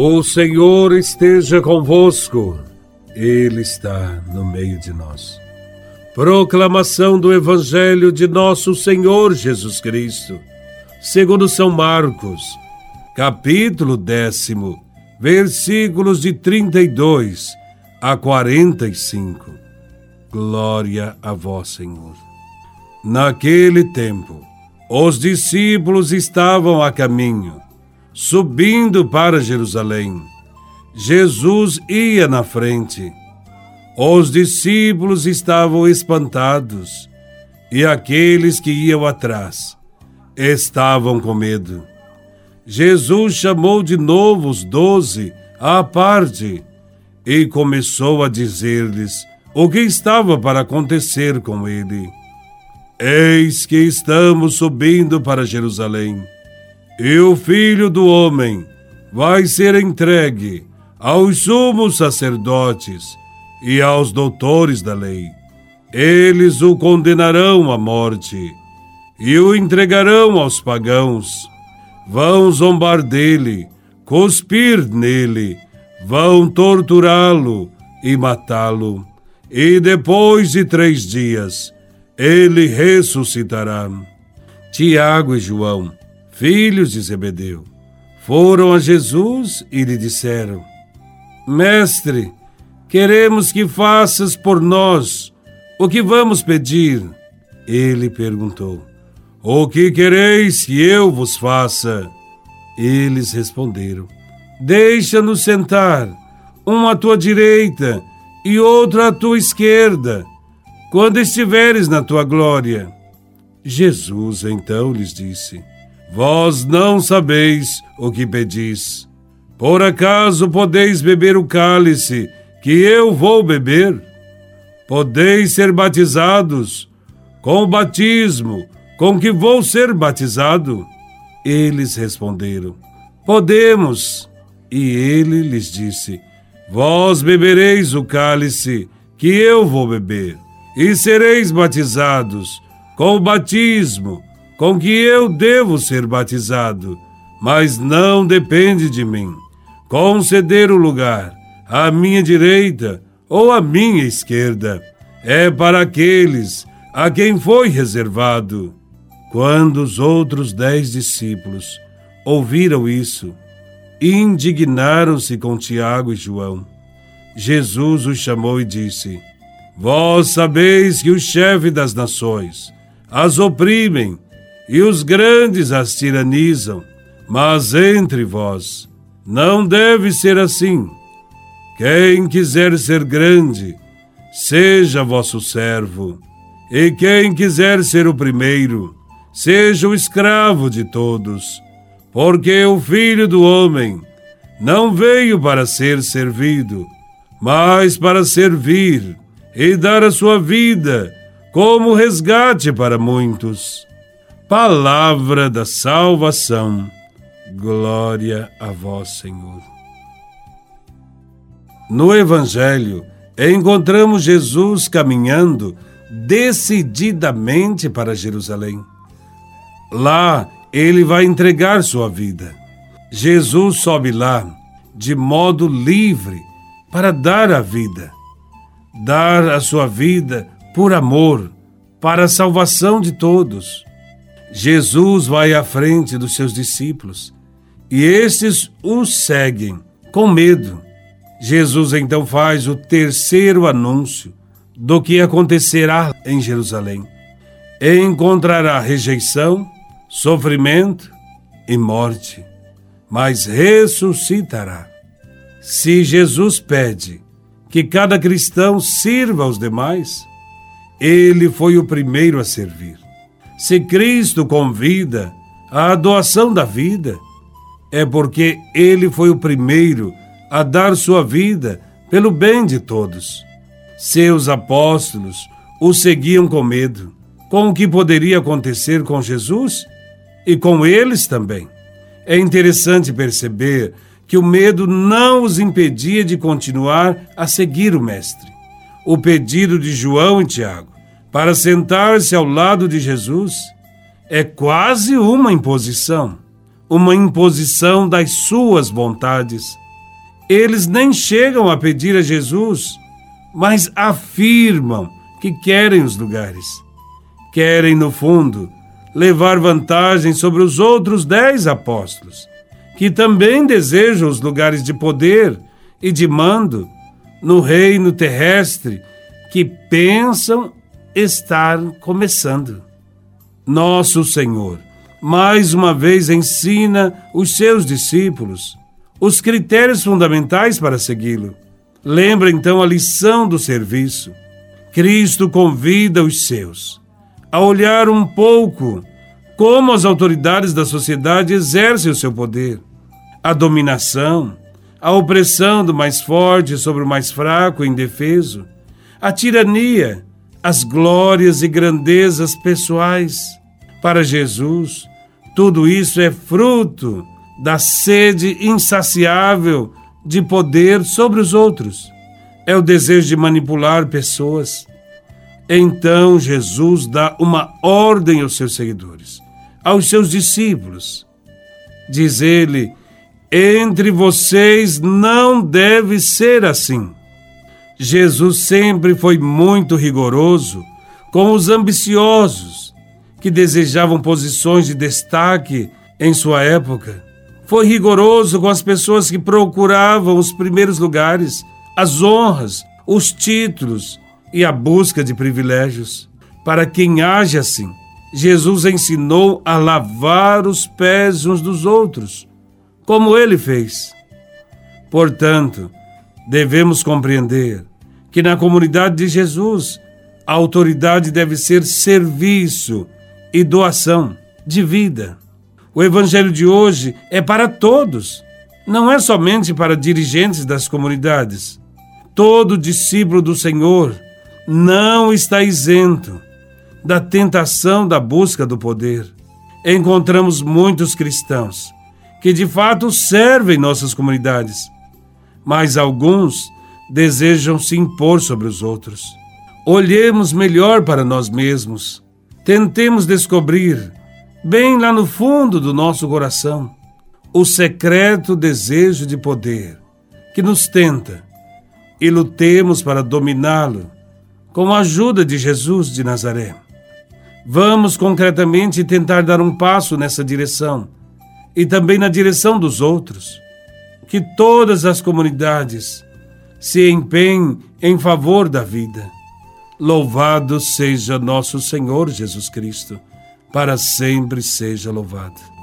O Senhor esteja convosco, Ele está no meio de nós. Proclamação do Evangelho de Nosso Senhor Jesus Cristo, segundo São Marcos, capítulo décimo, versículos de 32 a 45. Glória a Vós, Senhor. Naquele tempo, os discípulos estavam a caminho subindo para Jerusalém. Jesus ia na frente. Os discípulos estavam espantados e aqueles que iam atrás estavam com medo. Jesus chamou de novo os doze à parte e começou a dizer-lhes o que estava para acontecer com ele. Eis que estamos subindo para Jerusalém e o filho do homem vai ser entregue aos sumos sacerdotes e aos doutores da lei. Eles o condenarão à morte e o entregarão aos pagãos. Vão zombar dele, cuspir nele, vão torturá-lo e matá-lo. E depois de três dias, ele ressuscitará. Tiago e João filhos de Zebedeu, foram a Jesus e lhe disseram: Mestre, queremos que faças por nós o que vamos pedir. Ele perguntou: O que quereis que eu vos faça? Eles responderam: Deixa-nos sentar, um à tua direita e outro à tua esquerda, quando estiveres na tua glória. Jesus então lhes disse: Vós não sabeis o que pedis. Por acaso podeis beber o cálice que eu vou beber? Podeis ser batizados com o batismo com que vou ser batizado? Eles responderam: Podemos. E ele lhes disse: Vós bebereis o cálice que eu vou beber, e sereis batizados com o batismo com que eu devo ser batizado, mas não depende de mim. Conceder o lugar à minha direita ou à minha esquerda é para aqueles a quem foi reservado. Quando os outros dez discípulos ouviram isso, indignaram-se com Tiago e João. Jesus os chamou e disse: Vós sabeis que o chefe das nações as oprimem e os grandes as tiranizam. Mas entre vós não deve ser assim. Quem quiser ser grande, seja vosso servo, e quem quiser ser o primeiro, seja o escravo de todos. Porque o filho do homem não veio para ser servido, mas para servir e dar a sua vida como resgate para muitos. Palavra da salvação. Glória a vós, Senhor. No Evangelho, encontramos Jesus caminhando decididamente para Jerusalém. Lá, ele vai entregar sua vida. Jesus sobe lá de modo livre para dar a vida. Dar a sua vida por amor, para a salvação de todos. Jesus vai à frente dos seus discípulos e estes o seguem com medo. Jesus então faz o terceiro anúncio do que acontecerá em Jerusalém. Encontrará rejeição, sofrimento e morte, mas ressuscitará. Se Jesus pede que cada cristão sirva aos demais, ele foi o primeiro a servir. Se Cristo convida à doação da vida, é porque ele foi o primeiro a dar sua vida pelo bem de todos. Seus apóstolos o seguiam com medo, com o que poderia acontecer com Jesus e com eles também. É interessante perceber que o medo não os impedia de continuar a seguir o Mestre. O pedido de João e Tiago para sentar-se ao lado de Jesus é quase uma imposição, uma imposição das suas vontades. Eles nem chegam a pedir a Jesus, mas afirmam que querem os lugares. Querem, no fundo, levar vantagem sobre os outros dez apóstolos, que também desejam os lugares de poder e de mando no reino terrestre que pensam estar começando. Nosso Senhor, mais uma vez ensina os seus discípulos os critérios fundamentais para segui-lo. Lembra então a lição do serviço. Cristo convida os seus a olhar um pouco como as autoridades da sociedade exercem o seu poder, a dominação, a opressão do mais forte sobre o mais fraco e indefeso, a tirania, as glórias e grandezas pessoais. Para Jesus, tudo isso é fruto da sede insaciável de poder sobre os outros. É o desejo de manipular pessoas. Então Jesus dá uma ordem aos seus seguidores, aos seus discípulos. Diz ele: entre vocês não deve ser assim. Jesus sempre foi muito rigoroso com os ambiciosos que desejavam posições de destaque em sua época. Foi rigoroso com as pessoas que procuravam os primeiros lugares, as honras, os títulos e a busca de privilégios. Para quem age assim, Jesus ensinou a lavar os pés uns dos outros como ele fez. Portanto, devemos compreender que na comunidade de Jesus, a autoridade deve ser serviço e doação de vida. O evangelho de hoje é para todos, não é somente para dirigentes das comunidades. Todo discípulo do Senhor não está isento da tentação da busca do poder. Encontramos muitos cristãos que de fato servem nossas comunidades, mas alguns desejam se impor sobre os outros. Olhemos melhor para nós mesmos. Tentemos descobrir, bem lá no fundo do nosso coração, o secreto desejo de poder que nos tenta e lutemos para dominá-lo com a ajuda de Jesus de Nazaré. Vamos concretamente tentar dar um passo nessa direção e também na direção dos outros. Que todas as comunidades se empenhem em favor da vida. Louvado seja nosso Senhor Jesus Cristo, para sempre seja louvado.